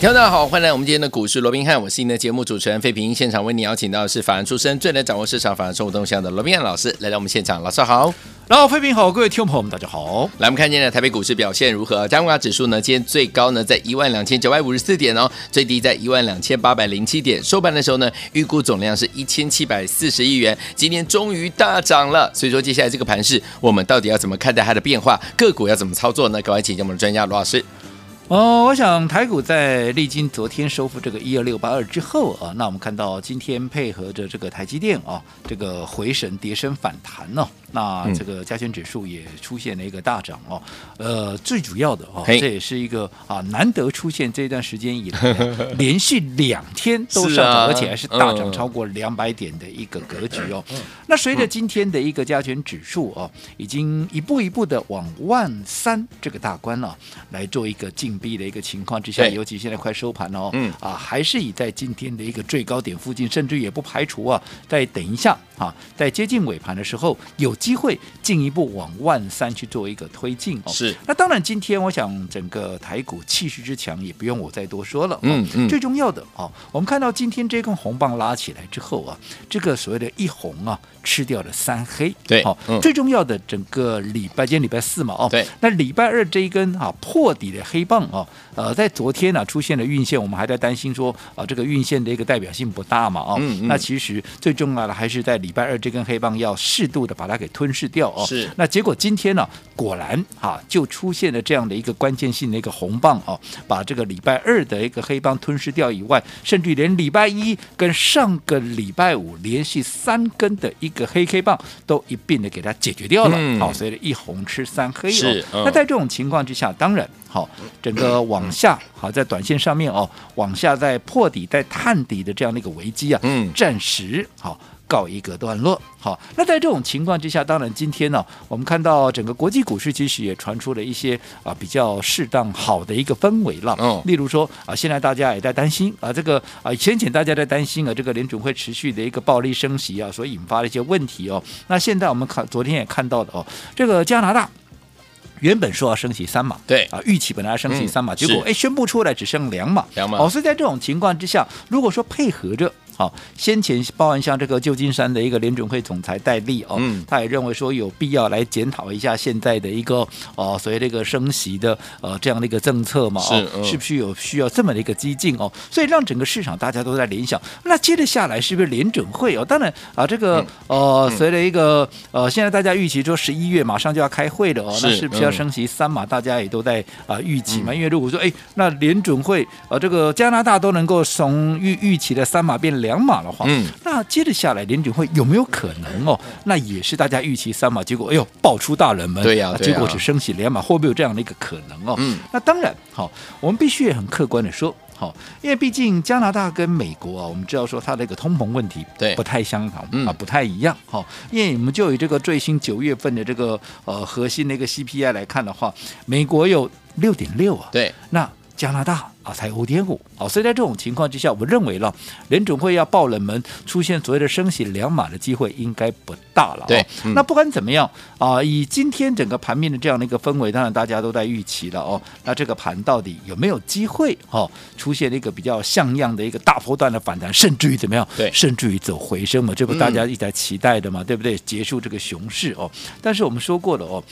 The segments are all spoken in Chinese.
听众大家好，欢迎来我们今天的股市罗宾汉，我是您的节目主持人费平。现场为你邀请到的是法案出身、最能掌握市场法案生活动向的罗宾汉老师来到我们现场，老师好。然后费平好，各位听众朋友们大家好。来，我们看今天的台北股市表现如何？加权指数呢，今天最高呢在一万两千九百五十四点哦，最低在一万两千八百零七点，收盘的时候呢，预估总量是一千七百四十亿元。今天终于大涨了，所以说接下来这个盘势，我们到底要怎么看待它的变化？个股要怎么操作呢？赶快请教我们的专家罗老师。哦，我想台股在历经昨天收复这个一二六八二之后啊，那我们看到今天配合着这个台积电啊，这个回神跌升反弹呢、那这个加权指数也出现了一个大涨哦，呃，最主要的哦，这也是一个啊难得出现这段时间以来 连续两天都上涨，而且还是大涨超过两百点的一个格局哦。那随着今天的一个加权指数哦，已经一步一步的往万三这个大关了，来做一个进逼的一个情况之下，尤其现在快收盘了哦，嗯。啊，还是以在今天的一个最高点附近，甚至也不排除啊，再等一下啊，在接近尾盘的时候有。机会进一步往万三去做一个推进哦，是。那当然，今天我想整个台股气势之强，也不用我再多说了。嗯嗯。最重要的哦，我们看到今天这根红棒拉起来之后啊，这个所谓的一红啊，吃掉了三黑。对。好、嗯，最重要的整个礼拜，今天礼拜四嘛，哦。对。那礼拜二这一根啊破底的黑棒啊，呃，在昨天呢、啊、出现了运线，我们还在担心说啊这个运线的一个代表性不大嘛，哦。嗯嗯。那其实最重要的还是在礼拜二这根黑棒要适度的把它给吞噬掉哦，是。那结果今天呢，果然啊，就出现了这样的一个关键性的一个红棒哦，把这个礼拜二的一个黑棒吞噬掉以外，甚至连礼拜一跟上个礼拜五连续三根的一个黑黑棒都一并的给它解决掉了。嗯、好，所以一红吃三黑哦。是。嗯、那在这种情况之下，当然好，整个往下好，在短线上面哦，往下在破底在探底的这样的一个危机啊，嗯，暂时好。告一个段落，好，那在这种情况之下，当然今天呢、啊，我们看到整个国际股市其实也传出了一些啊比较适当好的一个氛围了。嗯，例如说啊，现在大家也在担心啊，这个啊先前大家在担心啊，这个联准会持续的一个暴力升息啊，所引发的一些问题哦。那现在我们看昨天也看到的哦，这个加拿大原本说要升息三码，对啊，预期本来要升息三码，嗯、结果哎宣布出来只剩两码，两码。哦，所以在这种情况之下，如果说配合着。好，先前包含像这个旧金山的一个联准会总裁戴利哦，嗯、他也认为说有必要来检讨一下现在的一个哦，所谓这个升息的呃这样的一个政策嘛，是、哦、是不是有需要这么的一个激进哦？所以让整个市场大家都在联想，那接着下来是不是联准会哦？当然啊，这个、嗯、呃，随着一个呃，现在大家预期说十一月马上就要开会了哦，是那是不是要升息三码？大家也都在啊预期嘛，嗯、因为如果说哎，那联准会呃这个加拿大都能够从预预期的三码变两。两码的话，嗯，那接着下来联准会有没有可能哦？那也是大家预期三码，结果哎呦爆出大人们，对呀、啊，结果只升起两码，会不会有这样的一个可能哦？嗯，那当然好，我们必须也很客观的说，好，因为毕竟加拿大跟美国啊，我们知道说它的一个通膨问题对不太相同啊，不太一样哈。因为我们就以这个最新九月份的这个呃核心的一个 CPI 来看的话，美国有六点六啊，对，那。加拿大啊，才五点五，好，所以在这种情况之下，我认为了联准会要爆冷门，出现所谓的升息两码的机会应该不大了。对，嗯、那不管怎么样啊，以今天整个盘面的这样的一个氛围，当然大家都在预期了哦。那这个盘到底有没有机会、哦，出现一个比较像样的一个大波段的反弹，甚至于怎么样？对，甚至于走回升嘛，这不大家一直在期待的嘛，嗯、对不对？结束这个熊市哦。但是我们说过了哦。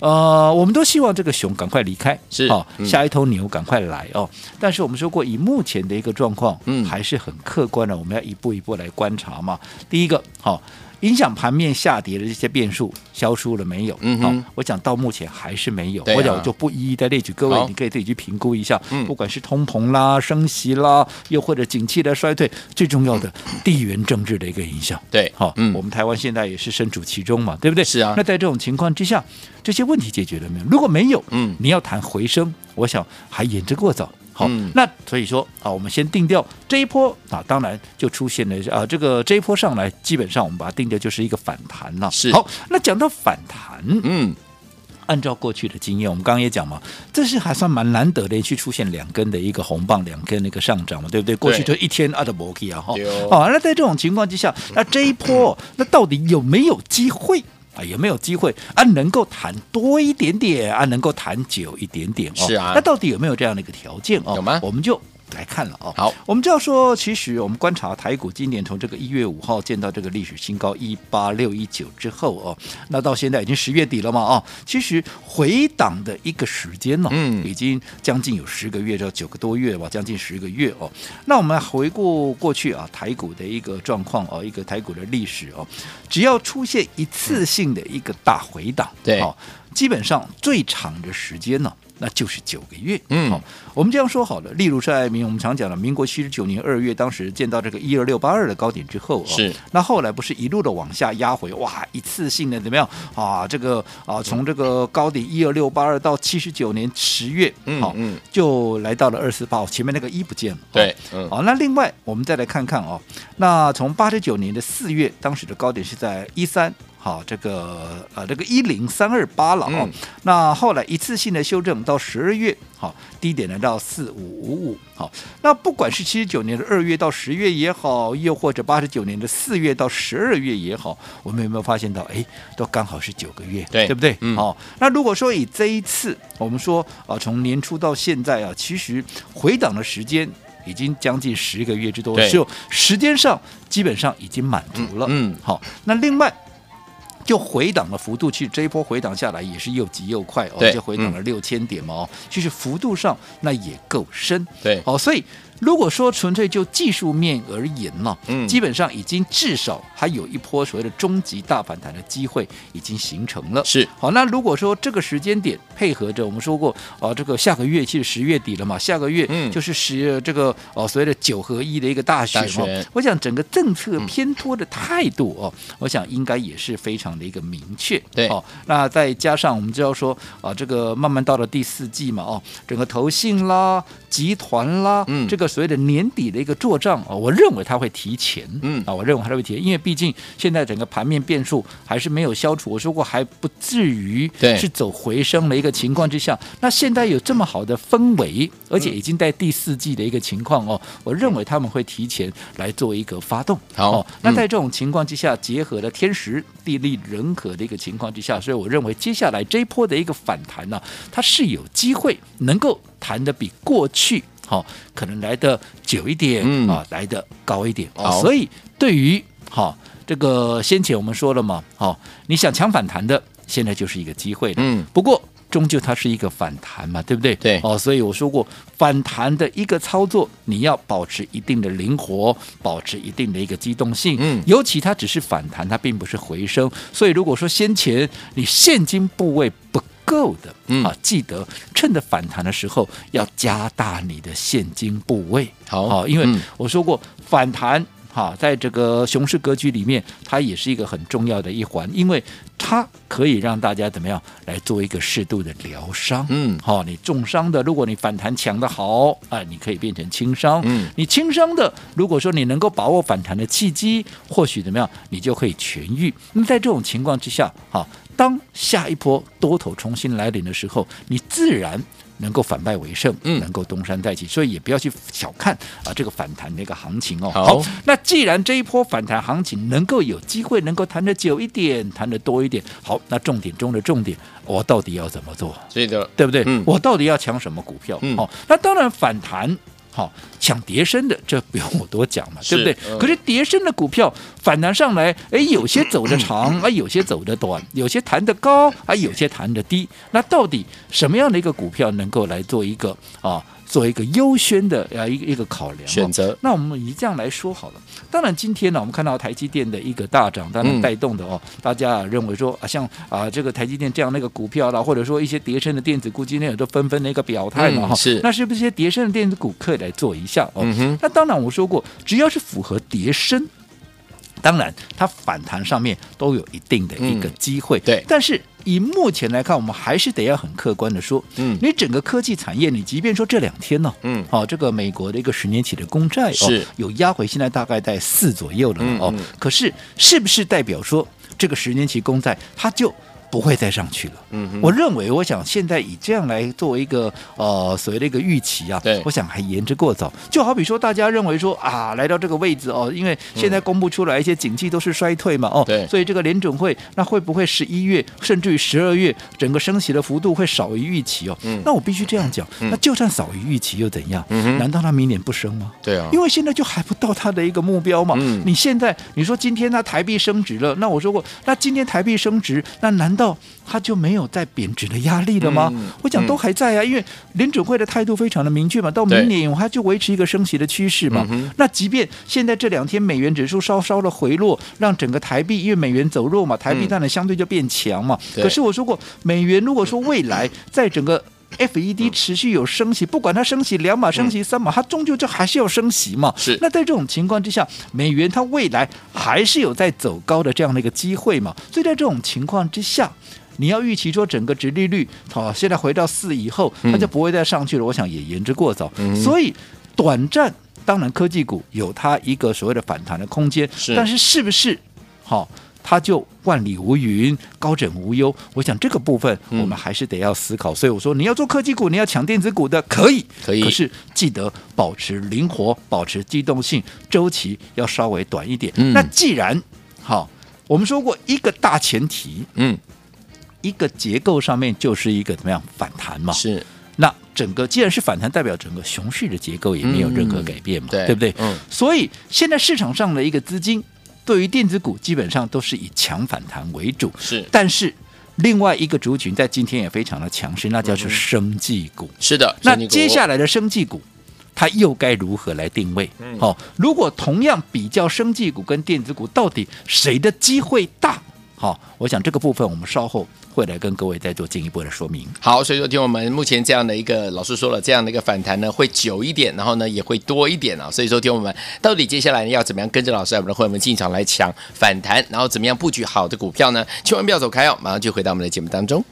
呃，我们都希望这个熊赶快离开，是啊、哦，下一头牛赶快来哦。但是我们说过，以目前的一个状况，嗯，还是很客观的，我们要一步一步来观察嘛。第一个，好、哦。影响盘面下跌的这些变数消除了没有？嗯好，我讲到目前还是没有。我讲我就不一一的列举，各位你可以自己去评估一下。不管是通膨啦、升息啦，又或者景气的衰退，最重要的地缘政治的一个影响。对，好，我们台湾现在也是身处其中嘛，对不对？是啊。那在这种情况之下，这些问题解决了没有？如果没有，嗯，你要谈回升，我想还言之过早。好，嗯、那所以说啊，我们先定掉这一波啊，当然就出现了啊，这个这一波上来，基本上我们把它定掉就是一个反弹了。是，好，那讲到反弹，嗯。按照过去的经验，我们刚刚也讲嘛，这是还算蛮难得的，去出现两根的一个红棒，两根的一个上涨嘛，对不对？过去就一天阿德伯基啊，哈，好，那在这种情况之下，那这一波那到底有没有机会啊？有没有机会啊？能够谈多一点点啊？能够谈久一点点哦？是啊，那到底有没有这样的一个条件哦？有吗？我们就。来看了哦，好，我们就要说，其实我们观察台股今年从这个一月五号见到这个历史新高一八六一九之后哦，那到现在已经十月底了嘛哦，其实回档的一个时间呢，嗯，已经将近有十个月，到九个多月吧，将近十个月哦。那我们回顾过去啊，台股的一个状况哦，一个台股的历史哦，只要出现一次性的一个大回档，对，哦，基本上最长的时间呢。那就是九个月，嗯，好，我们这样说好了。例如在民，我们常讲了，民国七十九年二月，当时见到这个一二六八二的高点之后，是，那后来不是一路的往下压回，哇，一次性的怎么样啊？这个啊，从这个高点一二六八二到七十九年十月，嗯，好，嗯，就来到了二四八，前面那个一不见了，对，嗯，好，那另外我们再来看看哦，那从八十九年的四月，当时的高点是在一三。好，这个呃，这个一零三二八了哦。嗯、那后来一次性的修正到十二月，好，低点来到四五五五。好，那不管是七十九年的二月到十月也好，又或者八十九年的四月到十二月也好，我们有没有发现到？哎，都刚好是九个月，对，对不对？嗯。好，那如果说以这一次，我们说啊，从年初到现在啊，其实回档的时间已经将近十个月之多，就时间上基本上已经满足了。嗯。嗯好，那另外。就回档的幅度，其实这一波回档下来也是又急又快哦，就回档了六千点嘛哦，其实幅度上那也够深，对，哦，所以。如果说纯粹就技术面而言呢，嗯，基本上已经至少还有一波所谓的终极大反弹的机会已经形成了。是，好，那如果说这个时间点配合着我们说过，啊，这个下个月其实十月底了嘛，下个月就是十这个哦所谓的九合一的一个大选嘛，我想整个政策偏拖的态度哦，我想应该也是非常的一个明确。对，哦，那再加上我们就要说啊，这个慢慢到了第四季嘛，哦，整个投信啦、集团啦，嗯，这个。所谓的年底的一个做账啊，我认为它会提前，嗯啊，我认为它会提前，因为毕竟现在整个盘面变数还是没有消除。我说过还不至于是走回升的一个情况之下，那现在有这么好的氛围，而且已经在第四季的一个情况哦，我认为他们会提前来做一个发动。好，那在这种情况之下，结合了天时地利人和的一个情况之下，所以我认为接下来这一波的一个反弹呢，它是有机会能够弹得比过去。好，可能来的久一点，嗯、啊，来的高一点，好。所以对于好这个先前我们说了嘛，好，你想抢反弹的，现在就是一个机会了。嗯，不过终究它是一个反弹嘛，对不对？对，哦，所以我说过，反弹的一个操作，你要保持一定的灵活，保持一定的一个机动性。嗯，尤其它只是反弹，它并不是回升，所以如果说先前你现金部位不够的，嗯啊，记得趁着反弹的时候要加大你的现金部位。好，好，因为我说过反弹哈，在这个熊市格局里面，它也是一个很重要的一环，因为它可以让大家怎么样来做一个适度的疗伤。嗯，好，你重伤的，如果你反弹强的好，啊，你可以变成轻伤。嗯，你轻伤的，如果说你能够把握反弹的契机，或许怎么样，你就可以痊愈。那么在这种情况之下，哈。当下一波多头重新来临的时候，你自然能够反败为胜，嗯，能够东山再起。所以也不要去小看啊这个反弹的一个行情哦。好，好，那既然这一波反弹行情能够有机会能够谈得久一点，谈得多一点，好，那重点中的重点，我到底要怎么做？对的，对不对？嗯，我到底要抢什么股票？嗯，哦，那当然反弹。好，抢跌升的，这不用我多讲嘛，对不对？嗯、可是跌升的股票反弹上来，哎，有些走得长，啊，有些走得短，有些弹得高，啊，有些弹得低。那到底什么样的一个股票能够来做一个啊？做一个优先的啊一个一个考量选择，那我们以这样来说好了。当然今天呢，我们看到台积电的一个大涨，当然带动的哦，嗯、大家认为说啊，像啊这个台积电这样的一个股票啦，或者说一些叠升的电子股，今天也都纷纷的一个表态嘛哈。嗯、是，那是不是一些叠升的电子股可以来做一下哦？那当然我说过，只要是符合跌深，当然它反弹上面都有一定的一个机会。嗯、对，但是以目前来看，我们还是得要很客观的说，嗯，你整个科技产业，你即便说这两天呢，嗯，好、哦，这个美国的一个十年期的公债是、哦、有压回，现在大概在四左右了、嗯、哦。可是是不是代表说这个十年期公债它就不会再上去了？嗯，我认为，我想现在以这样来作为一个呃所谓的一个预期啊，对，我想还言之过早。就好比说，大家认为说啊，来到这个位置哦，因为现在公布出来一些景气都是衰退嘛，哦，对，所以这个联准会那会不会十一月甚至于十二月整个升息的幅度会少于预期哦？嗯，那我必须这样讲，嗯、那就算少于预期又怎样？嗯，难道他明年不升吗？对啊，因为现在就还不到他的一个目标嘛。嗯，你现在你说今天他台币升值了，那我说过，那今天台币升值，那难道它就没有再贬值的压力了吗？嗯、我讲都还在啊，因为联准会的态度非常的明确嘛，到明年它就维持一个升息的趋势嘛。嗯、那即便现在这两天美元指数稍稍的回落，让整个台币因为美元走弱嘛，台币当然相对就变强嘛。嗯、可是我说过，美元如果说未来在整个 FED 持续有升息，不管它升息两码、升息三码，它终究就还是要升息嘛。是。那在这种情况之下，美元它未来还是有在走高的这样的一个机会嘛。所以在这种情况之下。你要预期说整个值利率好，现在回到四以后，它就不会再上去了。嗯、我想也言之过早。嗯、所以短暂当然科技股有它一个所谓的反弹的空间，是但是是不是好，它就万里无云、高枕无忧？我想这个部分我们还是得要思考。嗯、所以我说你要做科技股，你要抢电子股的可以，可以，可是记得保持灵活，保持机动性，周期要稍微短一点。嗯、那既然好，我们说过一个大前提，嗯。一个结构上面就是一个怎么样反弹嘛？是，那整个既然是反弹，代表整个熊市的结构也没有任何改变嘛？嗯、对，对不对？嗯。所以现在市场上的一个资金对于电子股基本上都是以强反弹为主。是，但是另外一个族群在今天也非常的强势，那叫做生技股。是的。那接下来的生技股，它又该如何来定位？嗯。好，如果同样比较生技股跟电子股，到底谁的机会大？好，我想这个部分我们稍后。会来跟各位再做进一步的说明。好，所以说听我们目前这样的一个老师说了，这样的一个反弹呢会久一点，然后呢也会多一点啊。所以说听我们到底接下来要怎么样跟着老师我们的会员们进场来抢反弹，然后怎么样布局好的股票呢？千万不要走开哦，马上就回到我们的节目当中。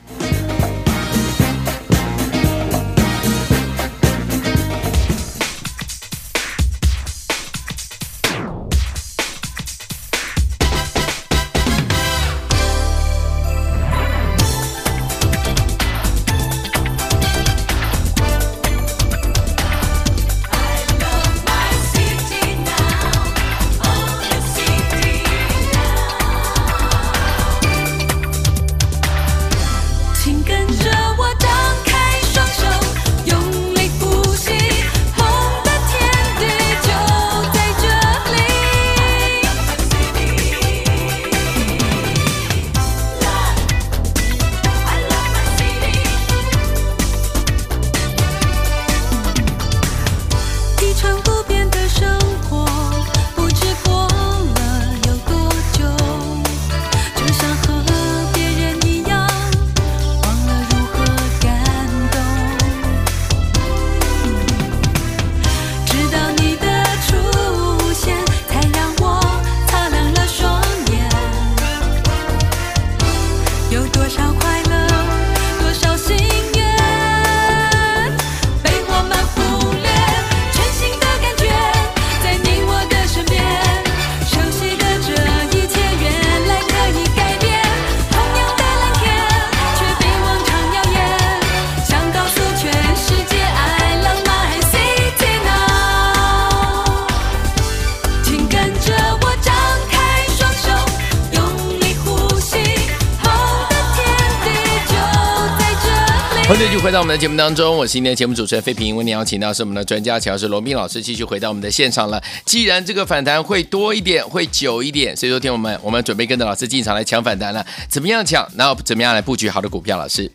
欢迎继续回到我们的节目当中，我是今天的节目主持人费平。为您邀请到是我们的专家，乔是罗宾老师，继续回到我们的现场了。既然这个反弹会多一点，会久一点，所以说听我们，我们准备跟着老师进场来抢反弹了。怎么样抢？然后怎么样来布局好的股票？老师，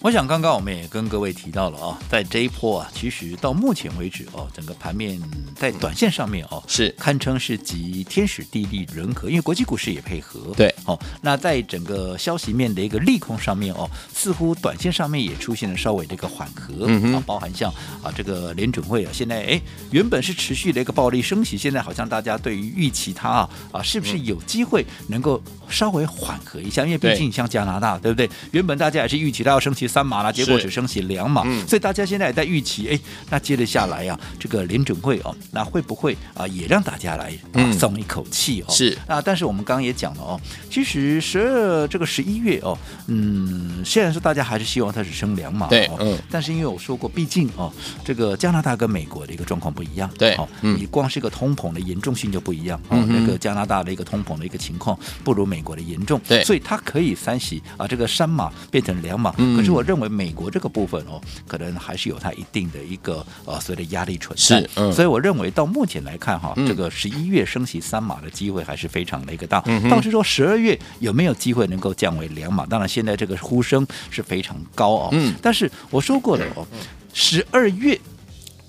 我想刚刚我们也跟各位提到了啊，在这一波啊，其实到目前为止哦，整个盘面在短线上面哦，是堪称是集天时地利人和，因为国际股市也配合。对，哦，那在整个消息面的一个利空上面哦，似乎短线上面也出现了稍微的一个缓和，嗯啊，包含像啊这个联准会啊，现在哎原本是持续的一个暴力升息，现在好像大家对于预期它啊啊是不是有机会能够稍微缓和一下？因为毕竟像加拿大，对不对？原本大家也是预期它要升息三码了，结果只升息两码，嗯、所以大家现在也在预期，哎，那接着下来呀、啊，这个联准会哦，那会不会啊也让大家来啊松一口气哦？是。啊，但是我们刚刚也讲了哦，其实十二这个十一月哦，嗯，虽然说大家还是希望它只升两码，对，哦、嗯，但是因为我说过，毕竟哦，这个加拿大跟美国的一个状况不一样，对，哦，嗯、你光是一个通膨的严重性就不一样，哦，嗯、那个加拿大的一个通膨的一个情况不如美国的严重，对，所以它可以三喜啊，这个三码变成两码，嗯、可是我认为美国这个部分哦，可能还是有它一定的一个呃所谓的压力存在，是，嗯、所以我认为到目前来看哈，嗯、这个十一月升息三码的机会还是非常的一个大，嗯哼。倒是说十二月有没有机会能够降为两码？当然现在这个呼声是非常高哦，嗯，但是我说过了哦，十二月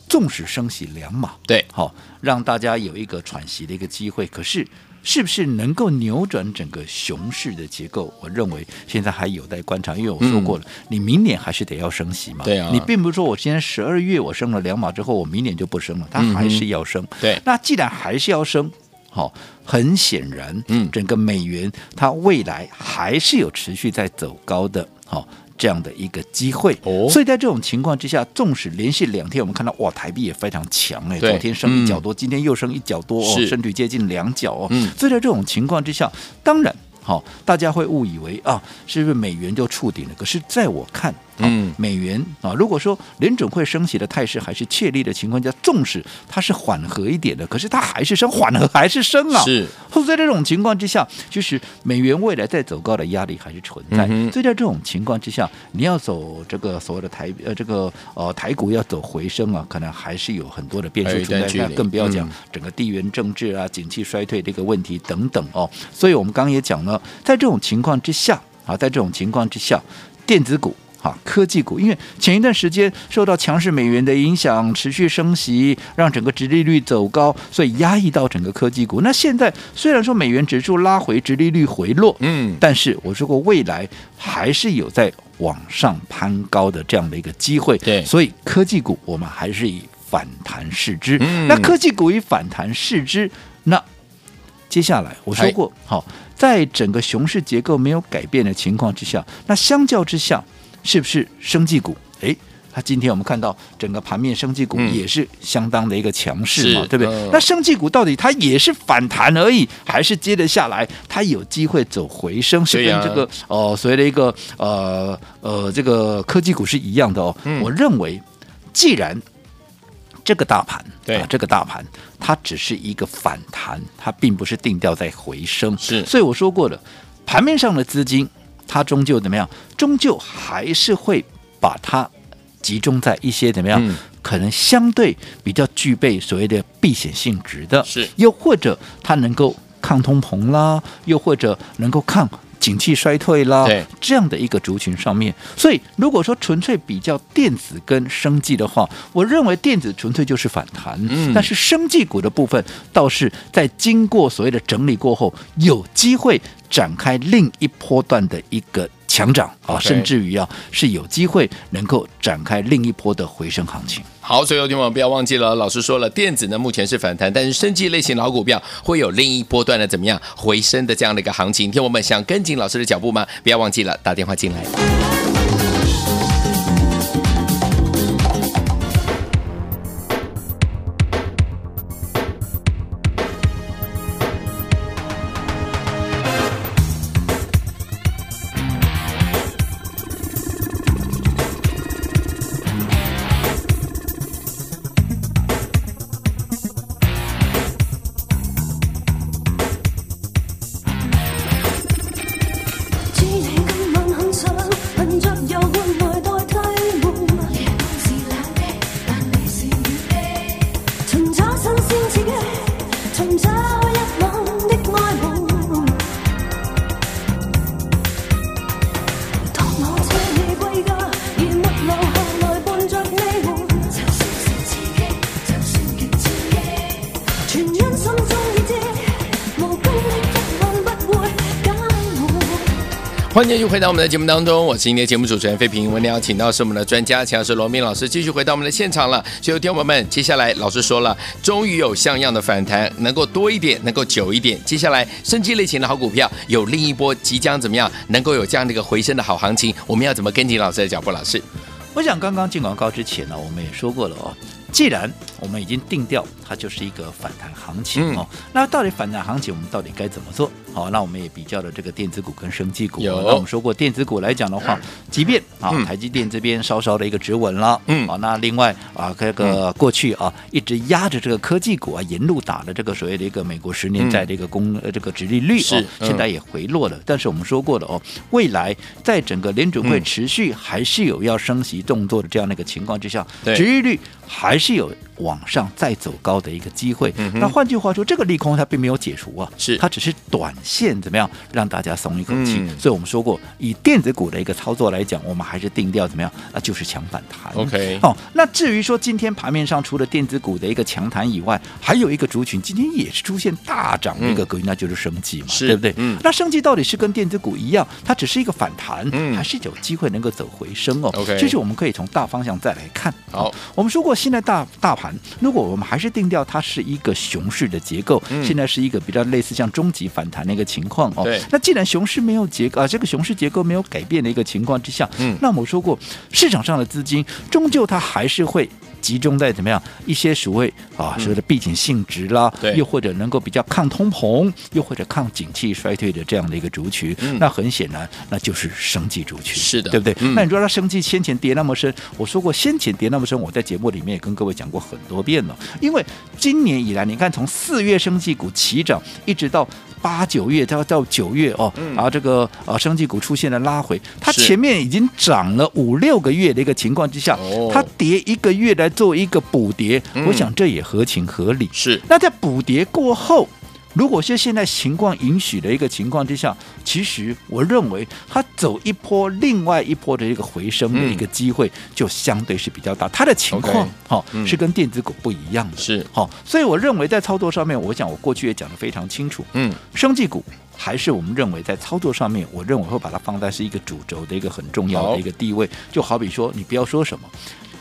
纵使升息两码，对，好、哦、让大家有一个喘息的一个机会，可是。是不是能够扭转整个熊市的结构？我认为现在还有待观察，因为我说过了，嗯、你明年还是得要升息嘛。对啊，你并不是说我今天十二月我升了两码之后，我明年就不升了，它还是要升。嗯、对，那既然还是要升，好、哦，很显然，嗯，整个美元它未来还是有持续在走高的，好、哦。这样的一个机会，哦、所以在这种情况之下，纵使连续两天我们看到哇，台币也非常强哎，昨天升一角多，嗯、今天又升一角多哦，甚至接近两角哦。嗯、所以在这种情况之下，当然好、哦，大家会误以为啊，是不是美元就触顶了？可是在我看。嗯，美元啊，如果说联准会升息的态势还是确立的情况下，纵使它是缓和一点的，可是它还是升，缓和还是升啊。是，所以在这种情况之下，就是美元未来再走高的压力还是存在。嗯、所以在这种情况之下，你要走这个所谓的台呃这个呃台股要走回升啊，可能还是有很多的变数存在。那更不要讲整个地缘政治啊、景气衰退这个问题等等哦。所以我们刚刚也讲了，在这种情况之下啊，在这种情况之下，电子股。好，科技股，因为前一段时间受到强势美元的影响，持续升息，让整个殖利率走高，所以压抑到整个科技股。那现在虽然说美元指数拉回，殖利率回落，嗯，但是我说过未来还是有在往上攀高的这样的一个机会。对，所以科技股我们还是以反弹视之。嗯，那科技股以反弹视之，那接下来我说过，好，在整个熊市结构没有改变的情况之下，那相较之下。是不是生技股？哎，它今天我们看到整个盘面，生技股也是相当的一个强势嘛，嗯、对不对？呃、那生技股到底它也是反弹而已，还是接得下来它有机会走回升？是跟这个、啊、呃所谓的一个呃呃这个科技股是一样的哦。嗯、我认为，既然这个大盘对啊，这个大盘它只是一个反弹，它并不是定调在回升。是，所以我说过了，盘面上的资金。它终究怎么样？终究还是会把它集中在一些怎么样？嗯、可能相对比较具备所谓的避险性质的，是又或者它能够抗通膨啦，又或者能够抗景气衰退啦，这样的一个族群上面。所以如果说纯粹比较电子跟生技的话，我认为电子纯粹就是反弹，嗯、但是生技股的部分倒是在经过所谓的整理过后，有机会。展开另一波段的一个强涨啊甚至于啊是有机会能够展开另一波的回升行情。好，所以有听众不要忘记了，老师说了，电子呢目前是反弹，但是升级类型老股票会有另一波段的怎么样回升的这样的一个行情。听我们想跟紧老师的脚步吗？不要忘记了打电话进来。欢迎继续回到我们的节目当中，我是今天节目主持人费平。我们邀请到是我们的专家，强是罗明老师，继续回到我们的现场了。所以，听友们，接下来老师说了，终于有像样的反弹，能够多一点，能够久一点。接下来，生机类型的好股票有另一波即将怎么样，能够有这样的一个回升的好行情，我们要怎么跟紧老师的脚步？老师，我想刚刚进广告之前呢，我们也说过了哦，既然我们已经定调，它就是一个反弹行情哦，嗯、那到底反弹行情我们到底该怎么做？好，那我们也比较了这个电子股跟生技股。有，那我们说过电子股来讲的话，即便啊台积电这边稍稍的一个止稳了，嗯，好，那另外啊这个过去啊一直压着这个科技股啊沿路打的这个所谓的一个美国十年债的一个公呃这个殖利率是现在也回落了。但是我们说过的哦，未来在整个联准会持续还是有要升息动作的这样的一个情况之下，殖利率还是有往上再走高的一个机会。那换句话说，这个利空它并没有解除啊，是它只是短。线怎么样让大家松一口气？嗯、所以我们说过，以电子股的一个操作来讲，我们还是定调怎么样那？就是强反弹。OK，好、哦。那至于说今天盘面上除了电子股的一个强弹以外，还有一个族群今天也是出现大涨的一个格局，嗯、那就是升级嘛，是对不对？嗯。那升级到底是跟电子股一样，它只是一个反弹，嗯、还是有机会能够走回升哦？OK，其实我们可以从大方向再来看。好，我们说过，现在大大盘，如果我们还是定调它是一个熊市的结构，嗯、现在是一个比较类似像中级反弹的一个情况哦，那既然熊市没有结构啊，这个熊市结构没有改变的一个情况之下，嗯，那么我说过，市场上的资金终究它还是会集中在怎么样一些所谓啊，所谓的避险性质啦，对，又或者能够比较抗通膨，又或者抗景气衰退的这样的一个族群，嗯，那很显然那就是生技族群，是的，对不对？嗯，那你说它生技先前跌那么深，我说过先前跌那么深，我在节目里面也跟各位讲过很多遍了，因为今年以来，你看从四月生技股齐涨，一直到。八九月到到九月哦，然后这个啊，生技股出现了拉回，它前面已经涨了五六个月的一个情况之下，它跌一个月来做一个补跌，我想这也合情合理。是，那在补跌过后。如果是现在情况允许的一个情况之下，其实我认为它走一波，另外一波的一个回升的一个机会就相对是比较大。它的情况哈是跟电子股不一样的，是好，所以我认为在操作上面，我想我过去也讲的非常清楚，嗯，生技股还是我们认为在操作上面，我认为会把它放在是一个主轴的一个很重要的一个地位。就好比说，你不要说什么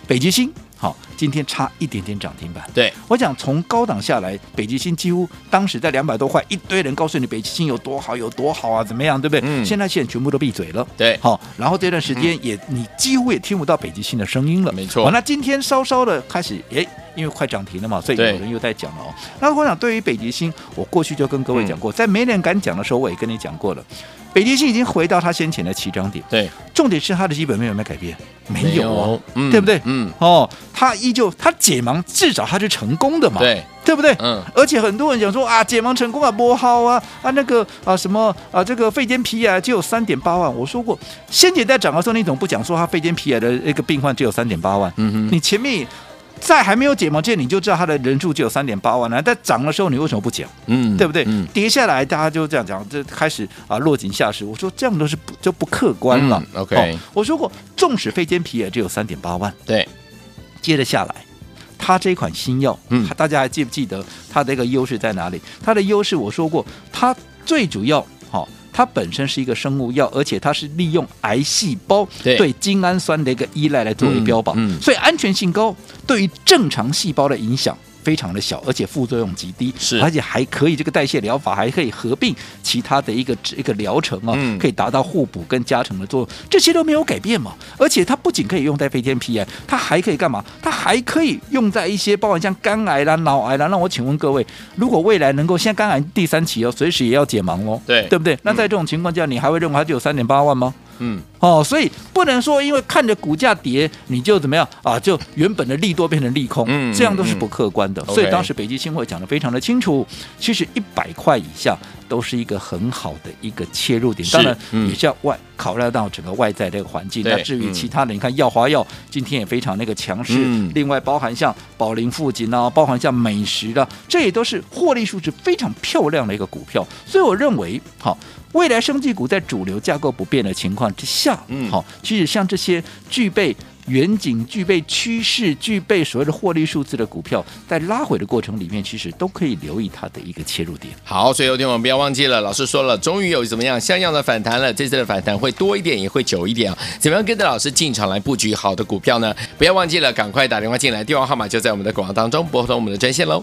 北极星。好，今天差一点点涨停板。对，我讲从高档下来，北极星几乎当时在两百多块，一堆人告诉你北极星有多好，有多好啊，怎么样，对不对？嗯。现在现在全部都闭嘴了。对。好，然后这段时间也、嗯、你几乎也听不到北极星的声音了。没错。好，那今天稍稍的开始，诶，因为快涨停了嘛，所以有人又在讲了哦。那我想对于北极星，我过去就跟各位讲过，嗯、在没人敢讲的时候，我也跟你讲过了。北极星已经回到它先前的起涨点，对，重点是它的基本面有没有改变？没有哦，嗯、对不对？嗯，哦，它依旧，它解盲至少它是成功的嘛，对，对不对？嗯，而且很多人讲说啊，解盲成功啊，拨号啊，啊那个啊什么啊，这个肺间皮癌就有三点八万，我说过，先前在涨的时候，你怎么不讲说它肺间皮癌的那个病患只有三点八万？嗯哼，你前面。在还没有解盲之前，你就知道它的人数只有三点八万了。在涨的时候，你为什么不讲？嗯，对不对？嗯，跌下来，大家就这样讲，这开始啊落井下石。我说这样都是不就不客观了。嗯、OK，、哦、我说过，纵使肺间皮也只有三点八万。对，接着下来，它这款新药，嗯，大家还记不记得它的一个优势在哪里？它的优势我说过，它最主要。它本身是一个生物药，而且它是利用癌细胞对精氨酸的一个依赖来作为标榜，嗯嗯、所以安全性高，对于正常细胞的影响。非常的小，而且副作用极低，是而且还可以这个代谢疗法还可以合并其他的一个一个疗程啊，嗯、可以达到互补跟加成的作用，这些都没有改变嘛。而且它不仅可以用在飞天皮癌，它还可以干嘛？它还可以用在一些包括像肝癌啦、脑癌啦。那我请问各位，如果未来能够，现在肝癌第三期哦，随时也要解盲哦，对对不对？那在这种情况下，你还会认为它就有三点八万吗？嗯，哦，所以不能说因为看着股价跌，你就怎么样啊？就原本的利多变成利空，嗯，这样都是不客观的。嗯嗯、所以当时北极星会讲的非常的清楚，其实一百块以下都是一个很好的一个切入点。当然，也是要外考虑到整个外在的一个环境。那至于其他的，你看药华药今天也非常那个强势，嗯、另外包含像宝林富锦啊，包含像美食的，这也都是获利数值非常漂亮的一个股票。所以我认为，好。未来生技股在主流架构不变的情况之下，嗯，好，其实像这些具备远景、具备趋势、具备所谓的获利数字的股票，在拉回的过程里面，其实都可以留意它的一个切入点。好，所以有听我们不要忘记了，老师说了，终于有怎么样像样的反弹了，这次的反弹会多一点，也会久一点啊。怎么样跟着老师进场来布局好的股票呢？不要忘记了，赶快打电话进来，电话号码就在我们的广告当中，拨通我们的专线喽。